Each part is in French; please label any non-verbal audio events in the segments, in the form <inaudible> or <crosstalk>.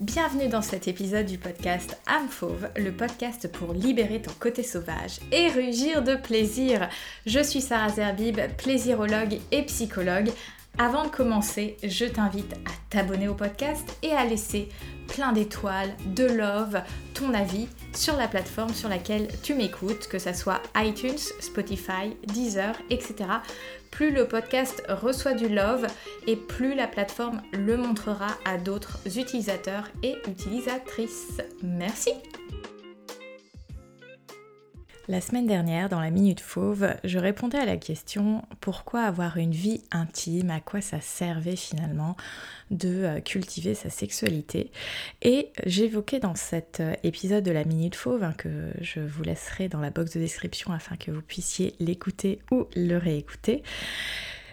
Bienvenue dans cet épisode du podcast Âme Fauve, le podcast pour libérer ton côté sauvage et rugir de plaisir. Je suis Sarah Zerbib, plaisirologue et psychologue. Avant de commencer, je t'invite à t'abonner au podcast et à laisser plein d'étoiles, de love, avis sur la plateforme sur laquelle tu m'écoutes, que ce soit iTunes, Spotify, Deezer, etc. Plus le podcast reçoit du love et plus la plateforme le montrera à d'autres utilisateurs et utilisatrices. Merci la semaine dernière, dans la Minute Fauve, je répondais à la question pourquoi avoir une vie intime, à quoi ça servait finalement de euh, cultiver sa sexualité? Et j'évoquais dans cet euh, épisode de la Minute Fauve, hein, que je vous laisserai dans la box de description afin que vous puissiez l'écouter ou le réécouter,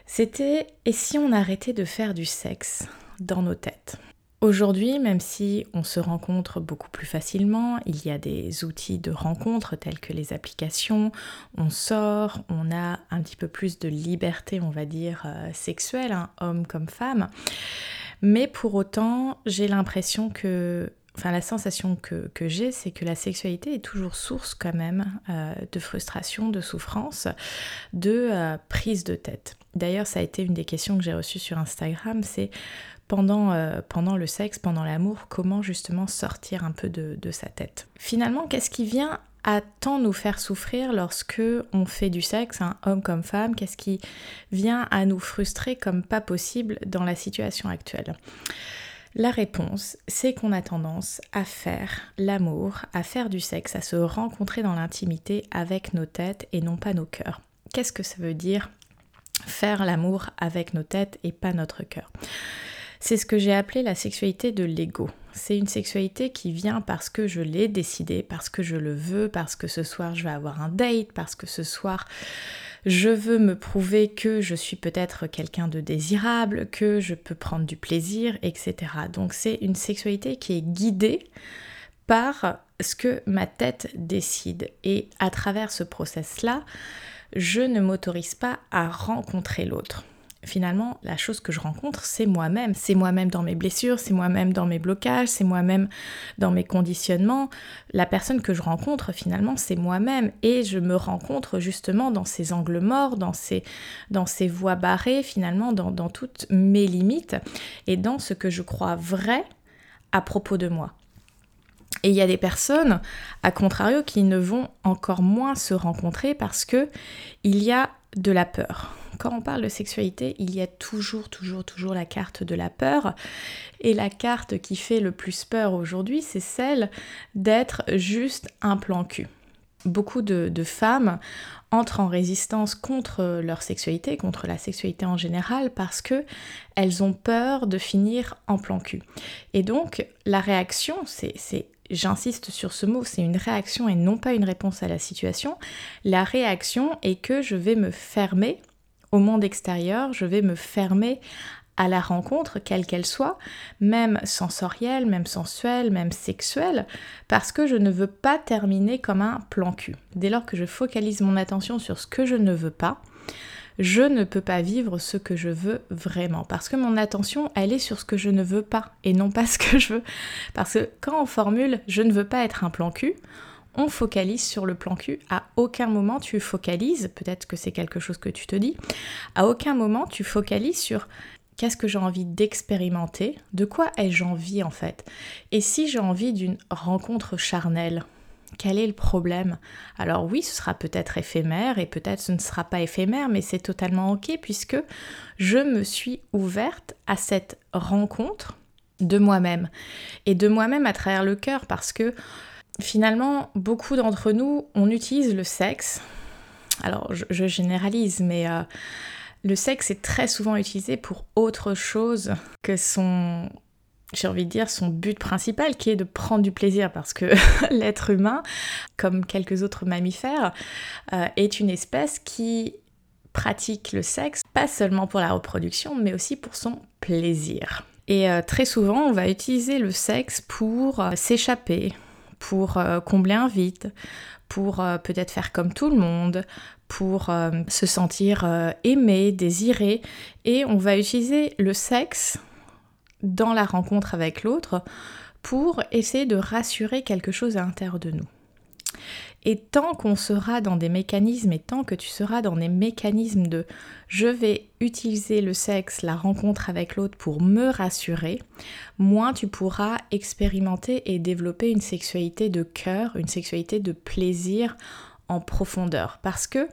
c'était et si on arrêtait de faire du sexe dans nos têtes? Aujourd'hui, même si on se rencontre beaucoup plus facilement, il y a des outils de rencontre tels que les applications, on sort, on a un petit peu plus de liberté, on va dire, euh, sexuelle, hein, homme comme femme. Mais pour autant, j'ai l'impression que enfin la sensation que, j'ai, c'est que la sexualité est toujours source quand même euh, de frustration, de souffrance, de euh, prise de tête. D'ailleurs, ça a été une des questions que j'ai reçues sur Instagram, c'est pendant, euh, pendant le sexe, pendant l'amour, comment justement sortir un peu de, sa tête. Finalement, qu'est-ce qui vient à tant nous faire souffrir lorsque on fait du sexe, un homme comme femme, qu'est-ce qui vient à nous frustrer comme pas possible dans la situation actuelle? La réponse, c'est qu'on a tendance à faire l'amour, à faire du sexe, à se rencontrer dans l'intimité avec nos têtes et non pas nos cœurs. Qu'est-ce que ça veut dire faire l'amour avec nos têtes et pas notre cœur? C'est ce que j'ai appelé la sexualité de l'ego. C'est une sexualité qui vient parce que je l'ai décidé, parce que je le veux, parce que ce soir je vais avoir un date, parce que ce soir je veux me prouver que je suis peut-être quelqu'un de désirable, que je peux prendre du plaisir, etc. Donc c'est une sexualité qui est guidée par ce que ma tête décide. Et à travers ce process-là, je ne m'autorise pas à rencontrer l'autre finalement, la chose que je rencontre, c'est moi-même. C'est moi-même dans mes blessures, c'est moi-même dans mes blocages, c'est moi-même dans mes conditionnements. La personne que je rencontre, finalement, c'est moi-même. Et je me rencontre justement dans ces angles morts, dans ces, voies barrées, finalement, dans, dans toutes mes limites et dans ce que je crois vrai à propos de moi. Et il y a des personnes, à contrario, qui ne vont encore moins se rencontrer parce que il y a de la peur quand on parle de sexualité, il y a toujours, toujours, toujours la carte de la peur. Et la carte qui fait le plus peur aujourd'hui, c'est celle d'être juste un plan cul. Beaucoup de, femmes entrent en résistance contre leur sexualité, contre la sexualité en général, parce que elles ont peur de finir en plan cul. Et donc, la réaction, c'est j'insiste sur ce mot, c'est une réaction et non pas une réponse à la situation. La réaction est que je vais me fermer monde extérieur, je vais me fermer à la rencontre, quelle qu'elle soit, même sensorielle, même sensuelle, même sexuelle, parce que je ne veux pas terminer comme un plan cul. Dès lors que je focalise mon attention sur ce que je ne veux pas, je ne peux pas vivre ce que je veux vraiment. Parce que mon attention, elle est sur ce que je ne veux pas et non pas <laughs> ce que je veux. Parce que quand on formule je ne veux pas être un plan cul, on focalise sur le plan cul. À aucun moment tu focalises, peut-être que c'est quelque chose que tu te dis, à aucun moment tu focalises sur qu'est-ce que j'ai envie d'expérimenter, de quoi ai-je envie en fait. Et si j'ai envie d'une rencontre charnelle, quel est le problème? Alors oui, ce sera peut-être éphémère et peut-être ce ne sera pas éphémère, mais c'est totalement ok puisque je me suis ouverte à cette rencontre de moi-même et de moi-même à travers le cœur parce que finalement, beaucoup d'entre nous, on utilise le sexe. Alors, je, généralise, mais euh, le sexe est très souvent utilisé pour autre chose que son, j'ai envie de dire, son but principal, qui est de prendre du plaisir, parce que <laughs> l'être humain, comme quelques autres mammifères, euh, est une espèce qui pratique le sexe, pas seulement pour la reproduction, mais aussi pour son plaisir. Et euh, très souvent, on va utiliser le sexe pour s'échapper, pour euh, combler un vide, pour euh, peut-être faire comme tout le monde, pour euh, se sentir aimé, désiré. Et on va utiliser le sexe dans la rencontre avec l'autre pour essayer de rassurer quelque chose à l'intérieur de nous. Et tant qu'on sera dans des mécanismes et tant que tu seras dans des mécanismes de je vais utiliser le sexe, la rencontre avec l'autre pour me rassurer, moins tu pourras expérimenter et développer une sexualité de cœur, une sexualité de plaisir en profondeur. Parce que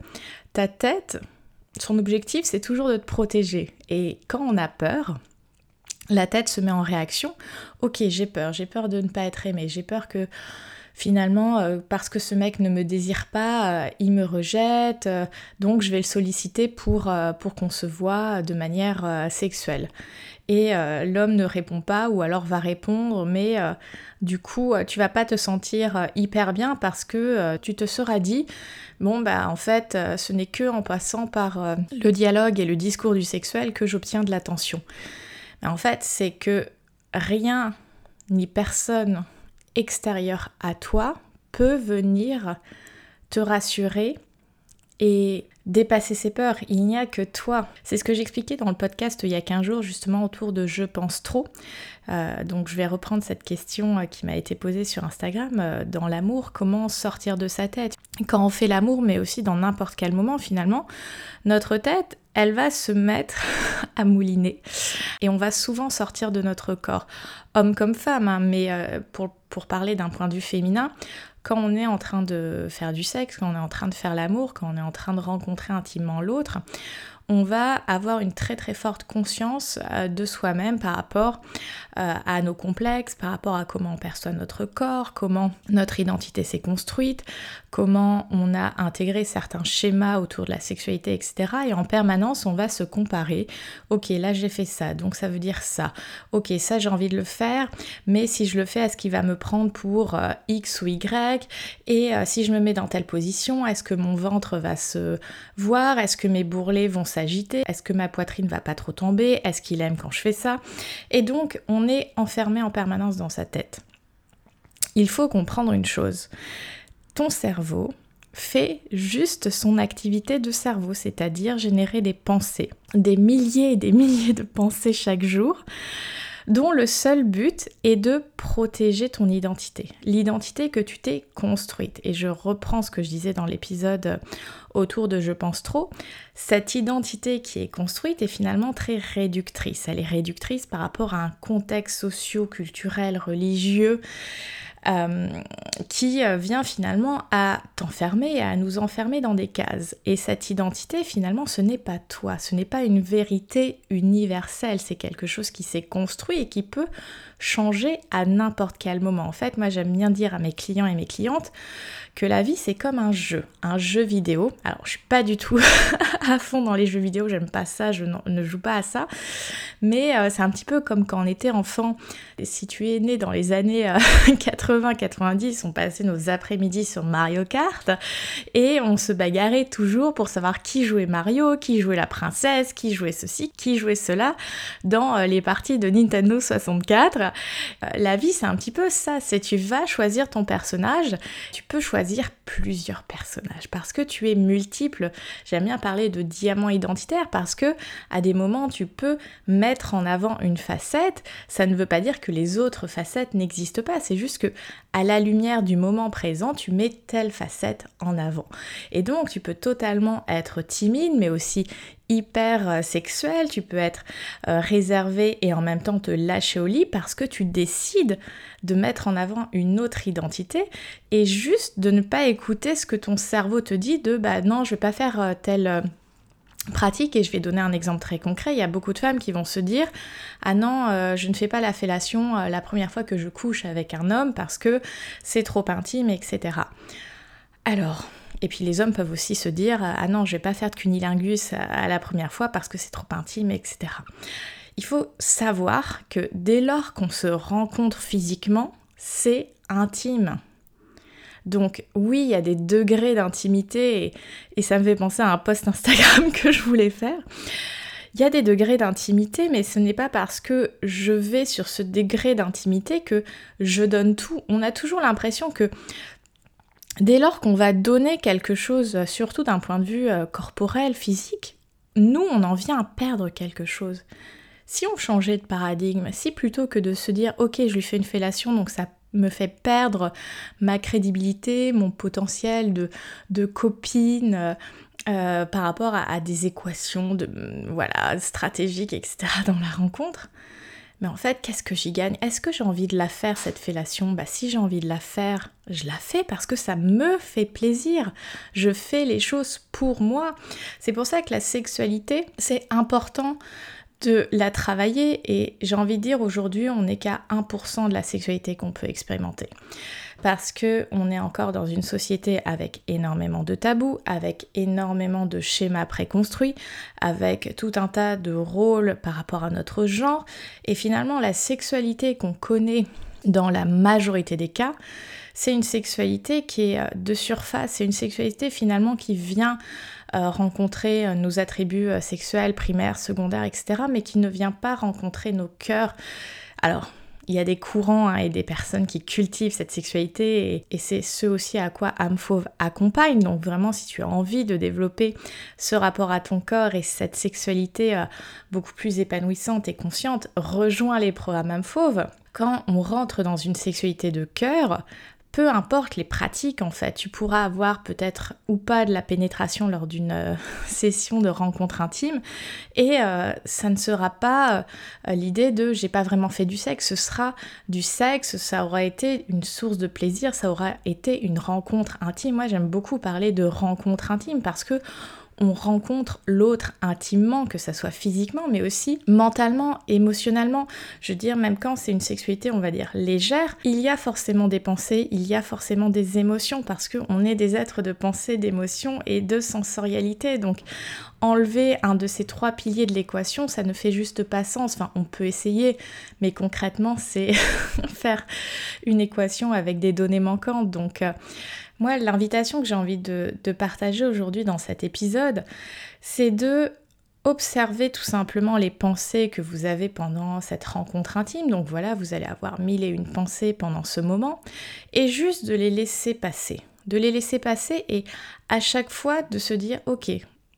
ta tête, son objectif, c'est toujours de te protéger. Et quand on a peur, la tête se met en réaction. Ok, j'ai peur, j'ai peur de ne pas être aimé, j'ai peur que finalement, euh, parce que ce mec ne me désire pas, euh, il me rejette, euh, donc je vais le solliciter pour, pour qu'on se voit de manière sexuelle. Et l'homme ne répond pas ou alors va répondre, mais du coup, tu vas pas te sentir hyper bien parce que tu te seras dit, bon bah en fait, ce n'est que en passant par le dialogue et le discours du sexuel que j'obtiens de l'attention. En fait, c'est que rien ni personne extérieur à toi peut venir te rassurer et dépasser ses peurs. Il n'y a que toi. C'est ce que j'expliquais dans le podcast il y a 15 jours justement autour de je pense trop. Euh, donc je vais reprendre cette question euh, qui m'a été posée sur Instagram. Euh, dans l'amour, comment sortir de sa tête? Quand on fait l'amour, mais aussi dans n'importe quel moment finalement, notre tête, elle va se mettre <laughs> à mouliner. Et on va souvent sortir de notre corps, homme comme femme, hein, mais pour, pour parler d'un point de vue féminin, quand on est en train de faire du sexe, quand on est en train de faire l'amour, quand on est en train de rencontrer intimement l'autre, on va avoir une très très forte conscience euh, de soi-même par rapport euh, à nos complexes, par rapport à comment on perçoit notre corps, comment notre identité s'est construite, comment on a intégré certains schémas autour de la sexualité, etc. Et en permanence, on va se comparer. Ok, là j'ai fait ça, donc ça veut dire ça. Ok, ça j'ai envie de le faire, mais si je le fais, est-ce qu'il va me prendre pour euh, X ou Y? Et si je me mets dans telle position, est-ce que mon ventre va se voir? Est-ce que mes bourrelets vont s'agiter. Est-ce que ma poitrine va pas trop tomber? Est-ce qu'il aime quand je fais ça? Et donc, on est enfermé en permanence dans sa tête. Il faut comprendre une chose. Ton cerveau fait juste son activité de cerveau, c'est-à-dire générer des pensées, des milliers et des milliers de pensées chaque jour dont le seul but est de protéger ton identité, l'identité que tu t'es construite. Et je reprends ce que je disais dans l'épisode autour de Je pense trop, cette identité qui est construite est finalement très réductrice. Elle est réductrice par rapport à un contexte socio-culturel, religieux, euh, qui euh, vient finalement à t'enfermer, à nous enfermer dans des cases. Et cette identité, finalement, ce n'est pas toi, ce n'est pas une vérité universelle, c'est quelque chose qui s'est construit et qui peut changer à n'importe quel moment. En fait, moi j'aime bien dire à mes clients et mes clientes que la vie c'est comme un jeu, un jeu vidéo. Alors je suis pas du tout <laughs> à fond dans les jeux vidéo, j'aime pas ça, je ne joue pas à ça. Mais euh, c'est un petit peu comme quand on était enfant. Si tu es né dans les années 80-90, on passait nos après-midi sur Mario Kart et on se bagarrait toujours pour savoir qui jouait Mario, qui jouait la princesse, qui jouait ceci, qui jouait cela dans euh, les parties de Nintendo 64. Euh, la vie, c'est un petit peu ça, c'est tu vas choisir ton personnage, tu peux choisir plusieurs personnages parce que tu es multiple. J'aime bien parler de diamant identitaire parce que à des moments tu peux mettre en avant une facette, ça ne veut pas dire que les autres facettes n'existent pas, c'est juste que à la lumière du moment présent, tu mets telle facette en avant. Et donc tu peux totalement être timide mais aussi hyper euh, sexuel, tu peux être euh, réservé et en même temps te lâcher au lit parce que tu décides de mettre en avant une autre identité et juste de ne pas écouter ce que ton cerveau te dit de bah non, je vais pas faire euh, telle pratique et je vais donner un exemple très concret. Il y a beaucoup de femmes qui vont se dire ah non, je ne fais pas la fellation la première fois que je couche avec un homme parce que c'est trop intime, etc. Alors, et puis les hommes peuvent aussi se dire ah non, je vais pas faire de cunilingus à la première fois parce que c'est trop intime, etc. Il faut savoir que dès lors qu'on se rencontre physiquement, c'est intime. Donc oui, il y a des degrés d'intimité et, ça me fait penser à un post Instagram <laughs> que je voulais faire. Il y a des degrés d'intimité, mais ce n'est pas parce que je vais sur ce degré d'intimité que je donne tout. On a toujours l'impression que dès lors qu'on va donner quelque chose, surtout d'un point de vue euh, corporel, physique, nous, on en vient à perdre quelque chose. si on changeait de paradigme, si plutôt que de se dire ok je lui fais une fellation donc ça me fait perdre ma crédibilité, mon potentiel de, copine euh, par rapport à, des équations de, voilà, stratégiques, etc. dans la rencontre, mais en fait, qu'est-ce que j'y gagne? Est-ce que j'ai envie de la faire, cette fellation? Bah si j'ai envie de la faire, je la fais parce que ça me fait plaisir. Je fais les choses pour moi. C'est pour ça que la sexualité, c'est important de la travailler et j'ai envie de dire aujourd'hui on n'est qu'à 1% de la sexualité qu'on peut expérimenter. Parce que on est encore dans une société avec énormément de tabous, avec énormément de schémas préconstruits, avec tout un tas de rôles par rapport à notre genre. Et finalement la sexualité qu'on connaît dans la majorité des cas, c'est une sexualité qui est euh, de surface, c'est une sexualité finalement qui vient rencontrer euh, nos attributs sexuels primaires, secondaires, etc., mais qui ne vient pas rencontrer nos cœurs. Alors, il y a des courants hein, et des personnes qui cultivent cette sexualité et, c'est ce aussi à quoi âme fauve accompagne. Donc vraiment, si tu as envie de développer ce rapport à ton corps et cette sexualité euh, beaucoup plus épanouissante et consciente, rejoins les programmes âme fauve. Quand on rentre dans une sexualité de cœur, peu importe les pratiques en fait, tu pourras avoir peut-être ou pas de la pénétration lors d'une euh, <laughs> session de rencontre intime. Et euh, ça ne sera pas euh, l'idée de j'ai pas vraiment fait du sexe, ce sera du sexe, ça aura été une source de plaisir, ça aura été une rencontre intime. Moi j'aime beaucoup parler de rencontre intime parce que on rencontre l'autre intimement, que ça soit physiquement, mais aussi mentalement, émotionnellement. Je veux dire, même quand c'est une sexualité, on va dire, légère, il y a forcément des pensées, il y a forcément des émotions, parce qu'on est des êtres de pensée, d'émotion et de sensorialité. Donc, enlever un de ces trois piliers de l'équation, ça ne fait juste pas sens. Enfin, on peut essayer, mais concrètement, c'est <laughs> faire une équation avec des données manquantes. Donc, euh, moi, l'invitation que j'ai envie de, partager aujourd'hui dans cet épisode, c'est de observer tout simplement les pensées que vous avez pendant cette rencontre intime. Donc voilà, vous allez avoir mille et une pensées pendant ce moment, et juste de les laisser passer. De les laisser passer et à chaque fois de se dire, ok,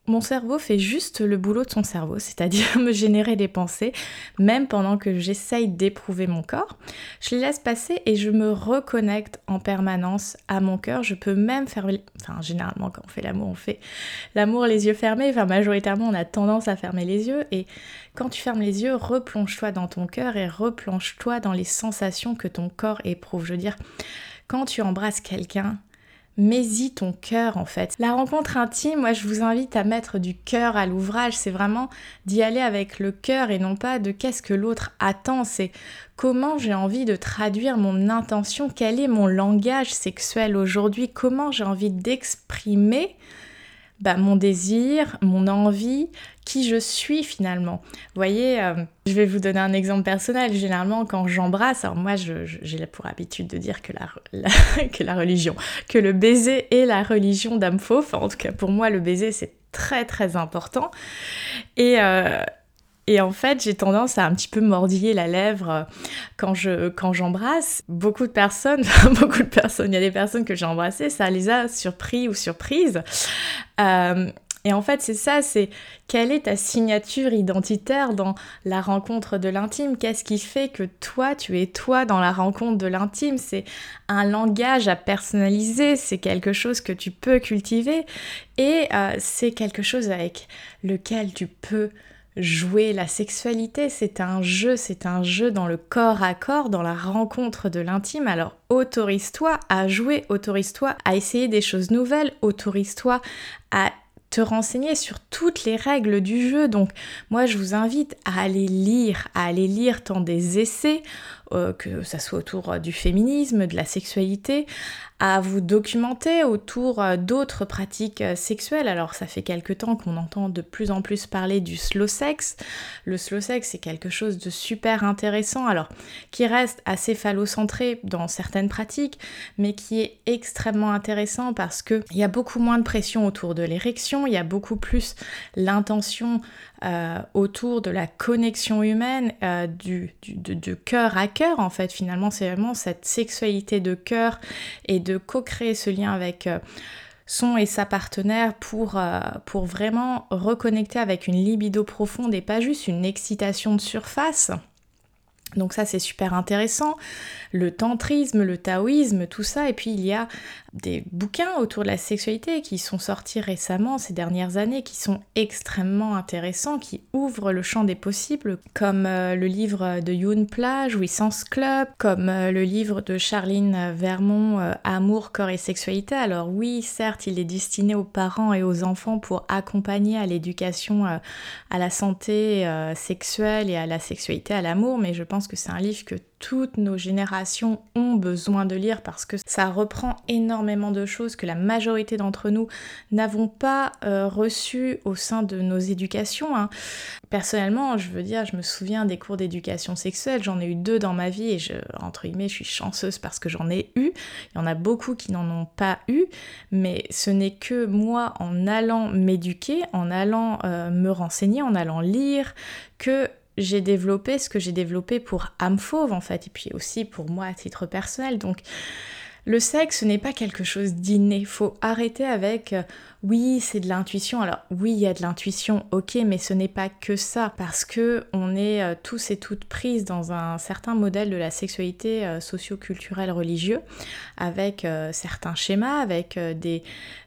mon cerveau fait juste le boulot de son cerveau, c'est-à-dire <laughs> me générer des pensées, même pendant que j'essaye d'éprouver mon corps. Je les laisse passer et je me reconnecte en permanence à mon cœur. Je peux même faire... Enfin, généralement, quand on fait l'amour, on fait l'amour les yeux fermés. Enfin, majoritairement, on a tendance à fermer les yeux. Et quand tu fermes les yeux, replonge-toi dans ton cœur et replonge-toi dans les sensations que ton corps éprouve. Je veux dire, quand tu embrasses quelqu'un, mets-y ton cœur en fait. La rencontre intime, moi je vous invite à mettre du cœur à l'ouvrage, c'est vraiment d'y aller avec le cœur et non pas de qu'est-ce que l'autre attend, c'est comment j'ai envie de traduire mon intention, quel est mon langage sexuel aujourd'hui, comment j'ai envie d'exprimer bah, mon désir, mon envie, qui je suis finalement. Vous voyez, euh, je vais vous donner un exemple personnel. Généralement, quand j'embrasse, alors moi j'ai pour habitude de dire que la, <laughs> que la religion, que le baiser est la religion d'âme fauve. en tout cas, pour moi, le baiser c'est très très important. Et, euh, et en fait, j'ai tendance à un petit peu mordiller la lèvre euh, quand je quand j'embrasse. Beaucoup de personnes, <laughs> beaucoup de personnes, il y a des personnes que j'ai embrassées, ça les a surpris ou surprises. Et en fait, c'est ça, c'est quelle est ta signature identitaire dans la rencontre de l'intime? Qu'est-ce qui fait que toi, tu es toi dans la rencontre de l'intime? C'est un langage à personnaliser, c'est quelque chose que tu peux cultiver et euh, c'est quelque chose avec lequel tu peux jouer. La sexualité, c'est un jeu, c'est un jeu dans le corps à corps, dans la rencontre de l'intime. Alors autorise-toi à jouer, autorise-toi à essayer des choses nouvelles, autorise-toi à renseigner sur toutes les règles du jeu. Donc moi je vous invite à aller lire, à aller lire tant des essais, euh, que ça soit autour du féminisme, de la sexualité, à vous documenter autour euh, d'autres pratiques euh, sexuelles. Alors ça fait quelque temps qu'on entend de plus en plus parler du slow sex. Le slow sex c'est quelque chose de super intéressant, alors qui reste assez phallocentré dans certaines pratiques, mais qui est extrêmement intéressant parce qu'il y a beaucoup moins de pression autour de l'érection, il y a beaucoup plus l'intention euh, autour de la connexion humaine, du, de, cœur à cœur en fait. Finalement c'est vraiment cette sexualité de cœur et de co-créer ce lien avec euh, son et sa partenaire pour, euh, pour vraiment reconnecter avec une libido profonde et pas juste une excitation de surface. Donc ça c'est super intéressant, le tantrisme, le taoïsme, tout ça, et puis il y a des bouquins autour de la sexualité qui sont sortis récemment ces dernières années, qui sont extrêmement intéressants, qui ouvrent le champ des possibles, comme euh, le livre de Yoon Pla, Jouissance Club, comme euh, le livre de Charline Vermont, euh, Amour, corps et sexualité. Alors oui, certes, il est destiné aux parents et aux enfants pour accompagner à l'éducation à la santé sexuelle et à la sexualité, à l'amour, mais je pense que c'est un livre que toutes nos générations ont besoin de lire parce que ça reprend énormément de choses que la majorité d'entre nous n'avons pas euh, reçues au sein de nos éducations. Hein. Personnellement, je veux dire, je me souviens des cours d'éducation sexuelle, j'en ai eu deux dans ma vie et je, entre guillemets, je suis chanceuse parce que j'en ai eu. Il y en a beaucoup qui n'en ont pas eu, mais ce n'est que moi en allant m'éduquer, en allant euh, me renseigner, en allant lire, que j'ai développé ce que j'ai développé pour âme fauve en fait, et puis aussi pour moi à titre personnel. Donc le sexe n'est pas quelque chose d'inné. Faut arrêter avec euh, oui, c'est de l'intuition. Alors oui, il y a de l'intuition, ok, mais ce n'est pas que ça, parce que on est euh, tous et toutes prises dans un certain modèle de la sexualité euh, socio-culturelle religieux, avec certains schémas, avec des,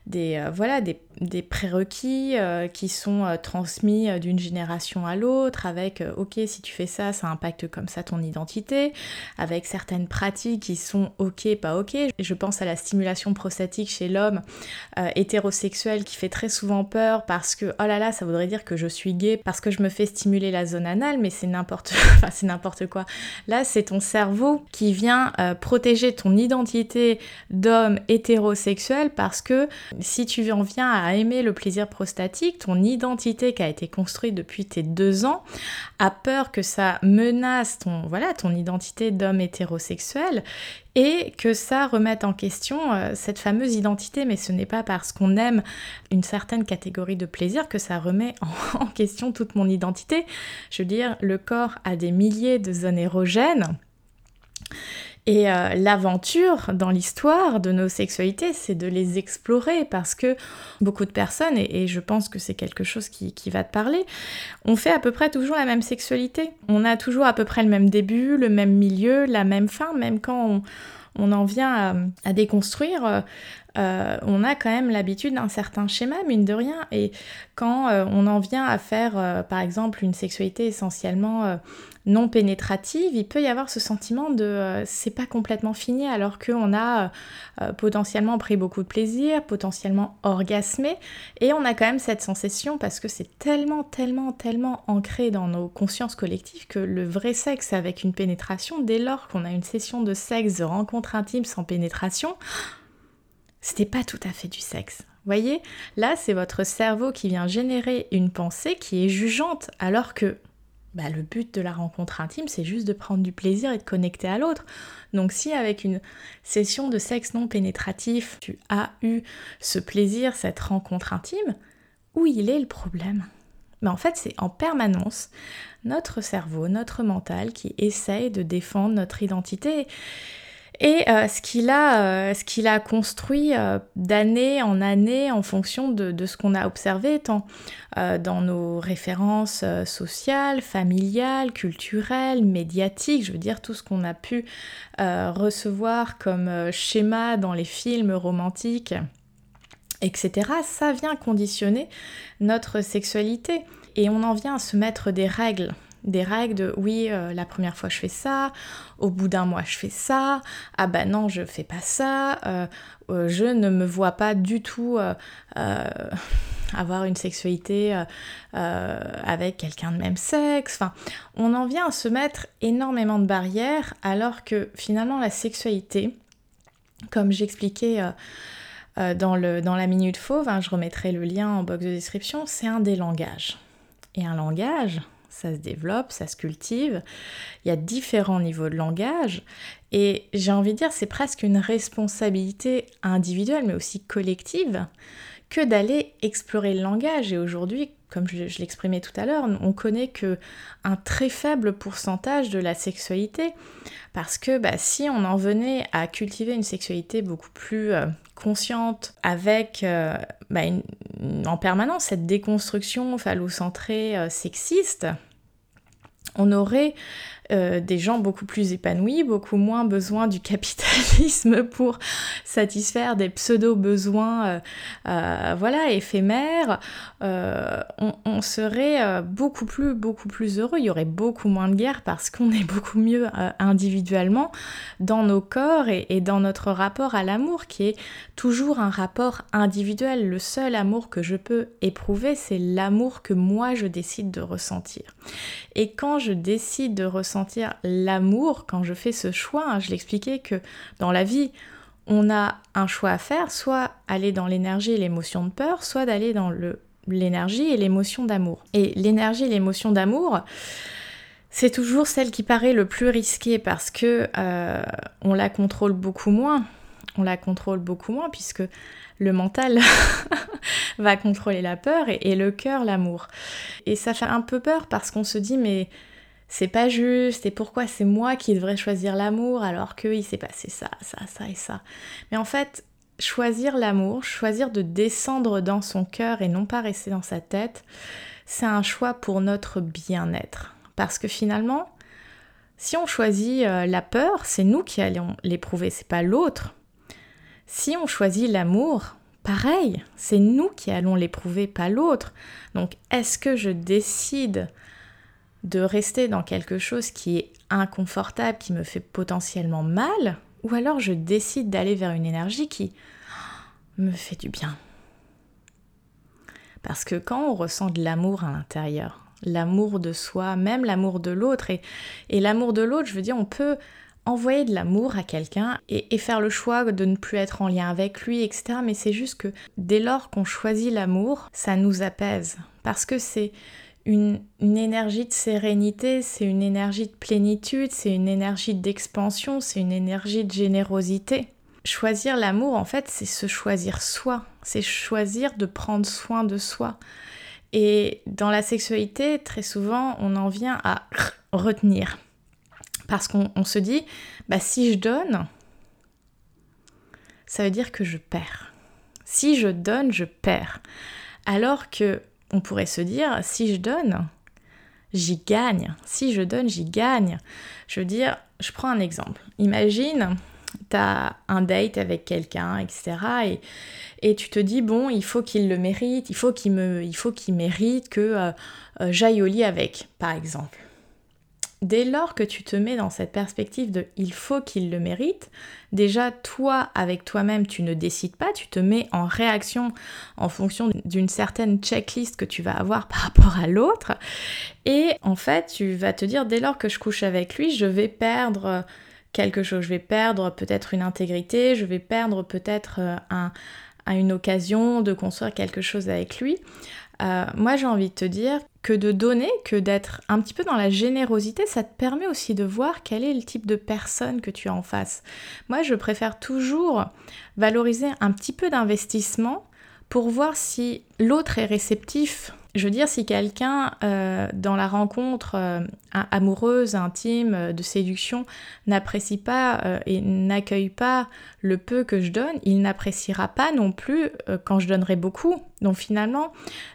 des voilà des des prérequis euh, qui sont euh, transmis euh, d'une génération à l'autre, avec ok si tu fais ça, ça impacte comme ça ton identité, avec certaines pratiques qui sont ok, pas ok. Je pense à la stimulation prostatique chez l'homme hétérosexuel qui fait très souvent peur parce que oh là là, ça voudrait dire que je suis gay parce que je me fais stimuler la zone anale, mais c'est n'importe <laughs> enfin, c'est n'importe quoi. Là, c'est ton cerveau qui vient protéger ton identité d'homme hétérosexuel parce que si tu en viens à aimer le plaisir prostatique, ton identité qui a été construite depuis tes deux ans a peur que ça menace ton, voilà, ton identité d'homme hétérosexuel et que ça remette en question euh, cette fameuse identité, mais ce n'est pas parce qu'on aime une certaine catégorie de plaisir que ça remet en, <laughs> question toute mon identité. Je veux dire, le corps a des milliers de zones érogènes. Et euh, l'aventure dans l'histoire de nos sexualités, c'est de les explorer parce que beaucoup de personnes, et, je pense que c'est quelque chose qui, va te parler, on fait à peu près toujours la même sexualité. On a toujours à peu près le même début, le même milieu, la même fin, même quand on, en vient à, déconstruire. Euh, on a quand même l'habitude d'un certain schéma, mine de rien. Et quand euh, on en vient à faire, par exemple, une sexualité essentiellement non pénétrative, il peut y avoir ce sentiment de euh, c'est pas complètement fini alors qu'on a euh, euh, potentiellement pris beaucoup de plaisir, potentiellement orgasmé, et on a quand même cette sensation parce que c'est tellement, tellement, tellement ancré dans nos consciences collectives que le vrai sexe avec une pénétration, dès lors qu'on a une session de sexe, de rencontre intime sans pénétration, c'était pas tout à fait du sexe. Voyez, là c'est votre cerveau qui vient générer une pensée qui est jugeante alors que bah, le but de la rencontre intime, c'est juste de prendre du plaisir et de connecter à l'autre. Donc si avec une session de sexe non pénétratif, tu as eu ce plaisir, cette rencontre intime, où il est le problème? Mais en fait, c'est en permanence notre cerveau, notre mental qui essaye de défendre notre identité. Et euh, ce qu'il a, euh, ce qu'il a construit euh, d'année en année en fonction de, ce qu'on a observé, dans nos références sociales, familiales, culturelles, médiatiques, je veux dire tout ce qu'on a pu recevoir comme schéma dans les films romantiques, etc., ça vient conditionner notre sexualité. Et on en vient à se mettre des règles des règles de oui, euh, la première fois je fais ça, au bout d'un mois je fais ça, ah bah non, je fais pas ça, euh, euh, je ne me vois pas du tout <laughs> avoir une sexualité avec quelqu'un de même sexe. Enfin, on en vient à se mettre énormément de barrières alors que finalement la sexualité, comme j'expliquais dans, le, dans la minute fauve, hein, je remettrai le lien en box de description, c'est un des langages. Et un langage, ça se développe, ça se cultive. Il y a différents niveaux de langage. Et j'ai envie de dire, c'est presque une responsabilité individuelle, mais aussi collective, que d'aller explorer le langage. Et aujourd'hui, comme je, l'exprimais tout à l'heure, on connaît que un très faible pourcentage de la sexualité. Parce que bah, si on en venait à cultiver une sexualité beaucoup plus euh, consciente, avec euh, bah, en permanence cette déconstruction phallocentrée euh, sexiste, on aurait euh, des gens beaucoup plus épanouis, beaucoup moins besoin du <laughs> capitalisme pour satisfaire des pseudo-besoins euh, euh, voilà, éphémères, on, serait beaucoup plus, beaucoup plus heureux. Il y aurait beaucoup moins de guerre parce qu'on est beaucoup mieux individuellement dans nos corps et, et dans notre rapport à l'amour qui est toujours un rapport individuel. Le seul amour que je peux éprouver, c'est l'amour que moi je décide de ressentir. Et quand je décide de ressentir l'amour quand je fais ce choix. Hein. Je l'expliquais que dans la vie, on a un choix à faire, soit aller dans l'énergie et l'émotion de peur, soit d'aller dans l'énergie et l'émotion d'amour. Et l'énergie et l'émotion d'amour, c'est toujours celle qui paraît le plus risquée parce que euh, on la contrôle beaucoup moins. On la contrôle beaucoup moins puisque le mental <laughs> va contrôler la peur et, et le cœur l'amour. Et ça fait un peu peur parce qu'on se dit mais c'est pas juste et pourquoi c'est moi qui devrais choisir l'amour alors qu'il s'est passé ça, ça, ça et ça. Mais en fait, choisir l'amour, choisir de descendre dans son cœur et non pas rester dans sa tête, c'est un choix pour notre bien-être. Parce que finalement, si on choisit euh, la peur, c'est nous qui allons l'éprouver, c'est pas l'autre. Si on choisit l'amour, pareil, c'est nous qui allons l'éprouver, pas l'autre. Donc, est-ce que je décide de rester dans quelque chose qui est inconfortable, qui me fait potentiellement mal, ou alors je décide d'aller vers une énergie qui me fait du bien. Parce que quand on ressent de l'amour à l'intérieur, l'amour de soi, même l'amour de l'autre, et, l'amour de l'autre, je veux dire, on peut envoyer de l'amour à quelqu'un et, et, faire le choix de ne plus être en lien avec lui, etc. Mais c'est juste que dès lors qu'on choisit l'amour, ça nous apaise. Parce que c'est une, énergie de sérénité, c'est une énergie de plénitude, c'est une énergie d'expansion, c'est une énergie de générosité. Choisir l'amour, en fait, c'est se choisir soi, c'est choisir de prendre soin de soi. Et dans la sexualité, très souvent, on en vient à retenir. Parce qu'on se dit, bah, si je donne, ça veut dire que je perds. Si je donne, je perds. Alors que on pourrait se dire, si je donne, j'y gagne. Si je donne, j'y gagne. Je veux dire, je prends un exemple. Imagine, tu as un date avec quelqu'un, etc. Et, tu te dis, bon, il faut qu'il le mérite, il faut qu'il me, mérite que euh, euh, j'aille au lit avec, par exemple. Dès lors que tu te mets dans cette perspective de il faut qu'il le mérite, déjà toi avec toi-même tu ne décides pas, tu te mets en réaction en fonction d'une certaine checklist que tu vas avoir par rapport à l'autre et en fait tu vas te dire dès lors que je couche avec lui je vais perdre quelque chose, je vais perdre peut-être une intégrité, je vais perdre peut-être euh, un, une occasion de construire quelque chose avec lui. Euh, moi j'ai envie de te dire que de donner, que d'être un petit peu dans la générosité, ça te permet aussi de voir quel est le type de personne que tu as en face. Moi je préfère toujours valoriser un petit peu d'investissement pour voir si l'autre est réceptif je veux dire, si quelqu'un, euh, dans la rencontre euh, amoureuse, intime, euh, de séduction, n'apprécie pas et n'accueille pas le peu que je donne, il n'appréciera pas non plus quand je donnerai beaucoup. Donc finalement,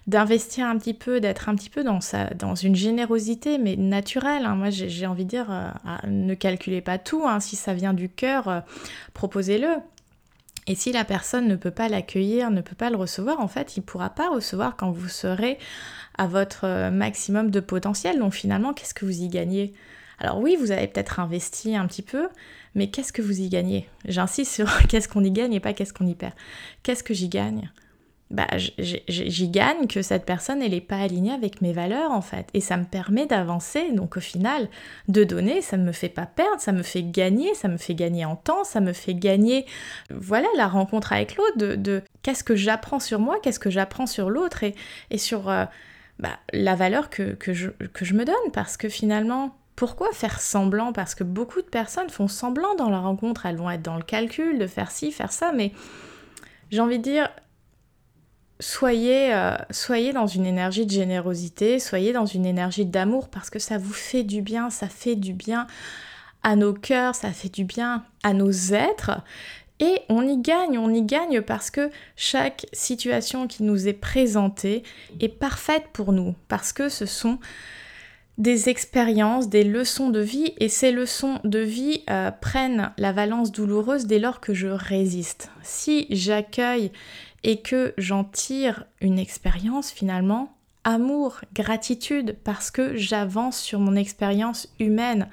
d'investir un petit peu, d'être un petit peu dans, dans une générosité, mais naturelle. Hein. Moi, j'ai envie de dire, ne calculez pas tout. Hein. Si ça vient du cœur, proposez-le. Et si la personne ne peut pas l'accueillir, ne peut pas le recevoir, en fait, il ne pourra pas recevoir quand vous serez à votre euh, maximum de potentiel. Donc finalement, qu'est-ce que vous y gagnez? Alors oui, vous avez peut-être investi un petit peu, mais qu'est-ce que vous y gagnez? J'insiste sur <laughs> qu'est-ce qu'on y gagne et pas qu'est-ce qu'on y perd. Qu'est-ce que j'y gagne? Bah, j'y gagne que cette personne, elle n'est pas alignée avec mes valeurs, en fait. Et ça me permet d'avancer. Donc, au final, de donner, ça ne me fait pas perdre, ça me fait gagner, ça me fait gagner en temps, ça me fait gagner, voilà, la rencontre avec l'autre, de, qu'est-ce que j'apprends sur moi, qu'est-ce que j'apprends sur l'autre et, et sur euh, bah, la valeur que, que, je, que je me donne. Parce que finalement, pourquoi faire semblant? Parce que beaucoup de personnes font semblant dans la rencontre. Elles vont être dans le calcul de faire ci, faire ça, mais j'ai envie de dire, soyez, euh, soyez dans une énergie de générosité, soyez dans une énergie d'amour parce que ça vous fait du bien, ça fait du bien à nos cœurs, ça fait du bien à nos êtres. Et on y gagne, on y gagne parce que chaque situation qui nous est présentée est parfaite pour nous, parce que ce sont des expériences, des leçons de vie, et ces leçons de vie euh, prennent la valence douloureuse dès lors que je résiste. Si j'accueille et que j'en tire une expérience finalement, amour, gratitude, parce que j'avance sur mon expérience humaine.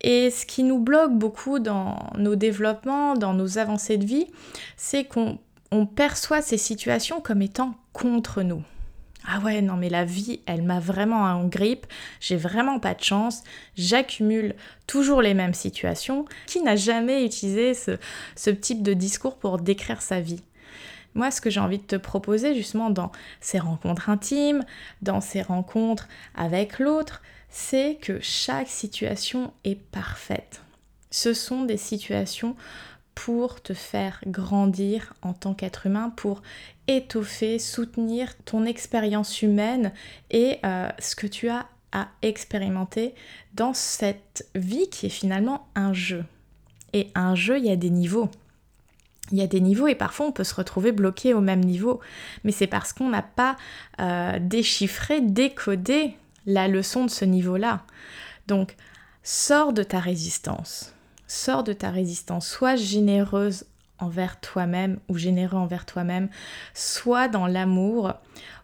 Et ce qui nous bloque beaucoup dans nos développements, dans nos avancées de vie, c'est qu'on perçoit ces situations comme étant contre nous. Ah ouais, non mais la vie, elle m'a vraiment en grippe, j'ai vraiment pas de chance, j'accumule toujours les mêmes situations. Qui n'a jamais utilisé ce, ce type de discours pour décrire sa vie? Moi, ce que j'ai envie de te proposer justement dans ces rencontres intimes, dans ces rencontres avec l'autre, c'est que chaque situation est parfaite. Ce sont des situations pour te faire grandir en tant qu'être humain, pour étoffer, soutenir ton expérience humaine et euh, ce que tu as à expérimenter dans cette vie qui est finalement un jeu. Et un jeu, il y a des niveaux. Il y a des niveaux et parfois on peut se retrouver bloqué au même niveau. Mais c'est parce qu'on n'a pas euh, déchiffré, décodé la leçon de ce niveau-là. Donc, sors de ta résistance. Sors de ta résistance. Sois généreuse envers toi-même ou généreux envers toi-même. Sois dans l'amour.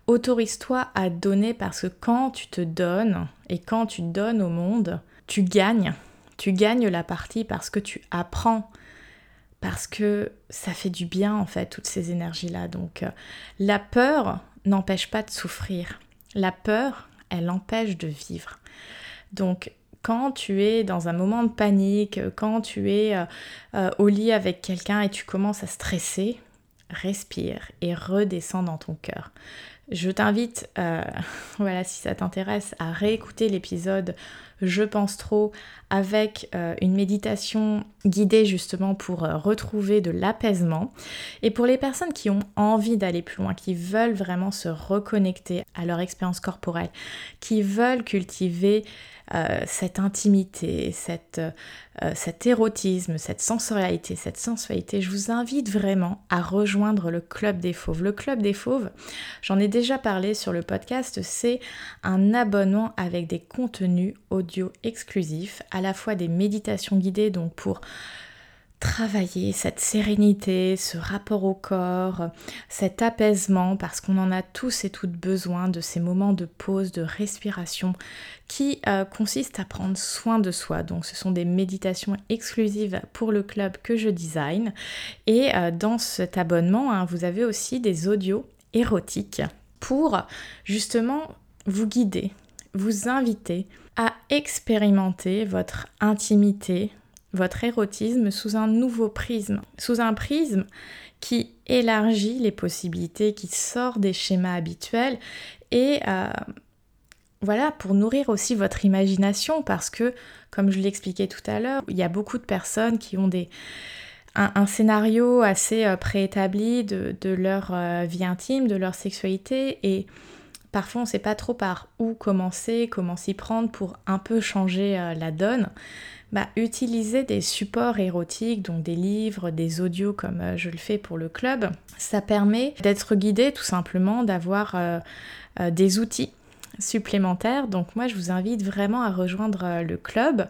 Autorise-toi à donner parce que quand tu te donnes et quand tu donnes au monde, tu gagnes. Tu gagnes la partie parce que tu apprends parce que ça fait du bien en fait, toutes ces énergies-là. Donc euh, la peur n'empêche pas de souffrir. La peur, elle empêche de vivre. Donc quand tu es dans un moment de panique, quand tu es euh, euh, au lit avec quelqu'un et tu commences à stresser, respire et redescends dans ton cœur. Je t'invite, <laughs> voilà, si ça t'intéresse, à réécouter l'épisode je pense trop, avec euh, une méditation guidée justement pour euh, retrouver de l'apaisement. Et pour les personnes qui ont envie d'aller plus loin, qui veulent vraiment se reconnecter à leur expérience corporelle, qui veulent cultiver euh, cette intimité, euh, cet érotisme, cette sensorialité, cette sensualité, je vous invite vraiment à rejoindre le Club des Fauves. Le Club des Fauves, j'en ai déjà parlé sur le podcast, c'est un abonnement avec des contenus audio exclusifs, à la fois des méditations guidées, donc pour travailler cette sérénité, ce rapport au corps, cet apaisement, parce qu'on en a tous et toutes besoin de ces moments de pause, de respiration qui euh, consistent à prendre soin de soi. Donc ce sont des méditations exclusives pour le club que je design. Et euh, dans cet abonnement, hein, vous avez aussi des audios érotiques pour justement vous guider, vous inviter à expérimenter votre intimité, votre érotisme sous un nouveau prisme, sous un prisme qui élargit les possibilités, qui sort des schémas habituels et euh, voilà, pour nourrir aussi votre imagination parce que, comme je l'expliquais tout à l'heure, il y a beaucoup de personnes qui ont des, un, scénario assez euh, préétabli de, leur euh, vie intime, de leur sexualité et parfois on ne sait pas trop par où commencer, comment s'y prendre pour un peu changer la donne bah, utiliser des supports érotiques, donc des livres, des audios comme euh, je le fais pour le club, ça permet d'être guidé tout simplement, d'avoir euh, euh, des outils supplémentaires. Donc moi, je vous invite vraiment à rejoindre euh, le club.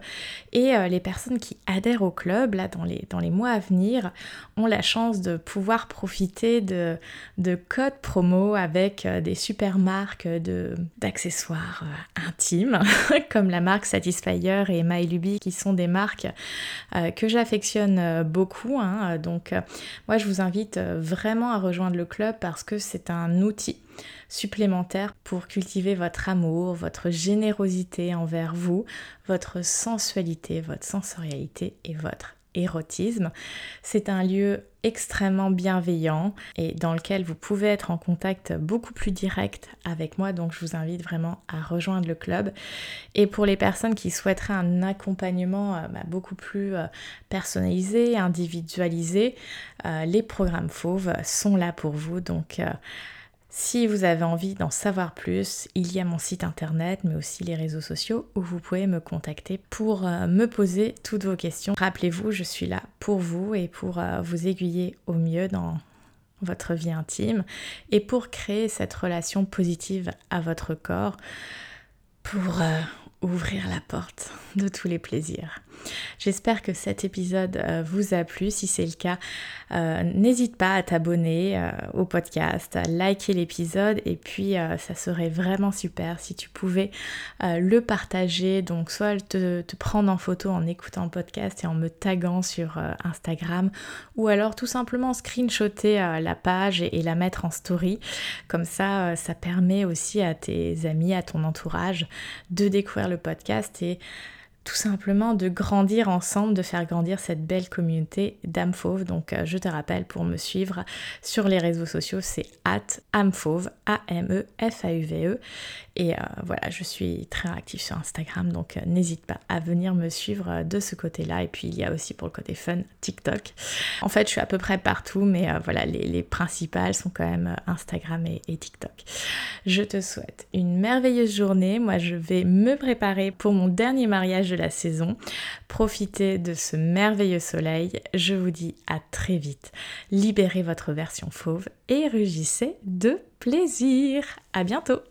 Et euh, les personnes qui adhèrent au club, là, dans les, dans les mois à venir, ont la chance de pouvoir profiter de, de codes promo avec euh, des super marques d'accessoires intimes, <laughs> comme la marque Satisfyer et MyLuby, qui sont des marques que j'affectionne beaucoup. Hein. Donc moi, je vous invite vraiment à rejoindre le club parce que c'est un outil supplémentaire pour cultiver votre amour, votre générosité envers vous, votre sensualité, votre sensorialité et votre érotisme. C'est un lieu extrêmement bienveillant et dans lequel vous pouvez être en contact beaucoup plus direct avec moi. Donc je vous invite vraiment à rejoindre le club. Et pour les personnes qui souhaiteraient un accompagnement euh, bah, beaucoup plus euh, personnalisé, individualisé, euh, les programmes fauves sont là pour vous. Donc Si vous avez envie d'en savoir plus, il y a mon site internet mais aussi les réseaux sociaux où vous pouvez me contacter pour euh, me poser toutes vos questions. Rappelez-vous, je suis là pour vous et pour euh, vous aiguiller au mieux dans votre vie intime et pour créer cette relation positive à votre corps pour euh, ouvrir la porte de tous les plaisirs. J'espère que cet épisode euh, vous a plu. Si c'est le cas, euh, n'hésite pas à t'abonner euh, au podcast, à liker l'épisode et puis ça serait vraiment super si tu pouvais le partager. Donc soit te, prendre en photo en écoutant le podcast et en me taguant sur Instagram ou alors tout simplement screenshotter la page et, la mettre en story. Comme ça, ça permet aussi à tes amis, à ton entourage de découvrir le podcast et tout simplement de grandir ensemble, de faire grandir cette belle communauté d'âmes fauves. Donc euh, je te rappelle pour me suivre sur les réseaux sociaux, c'est at amfauve, A-M-E-F-A-U-V-E. Et euh, voilà, je suis très active sur Instagram, donc euh, n'hésite pas à venir me suivre de ce côté-là. Et puis il y a aussi pour le côté fun TikTok. En fait, je suis à peu près partout, mais voilà, les, principales sont quand même Instagram et, et TikTok. Je te souhaite une merveilleuse journée. Moi, je vais me préparer pour mon dernier mariage de la saison. Profitez de ce merveilleux soleil. Je vous dis à très vite. Libérez votre version fauve et rugissez de plaisir. À bientôt.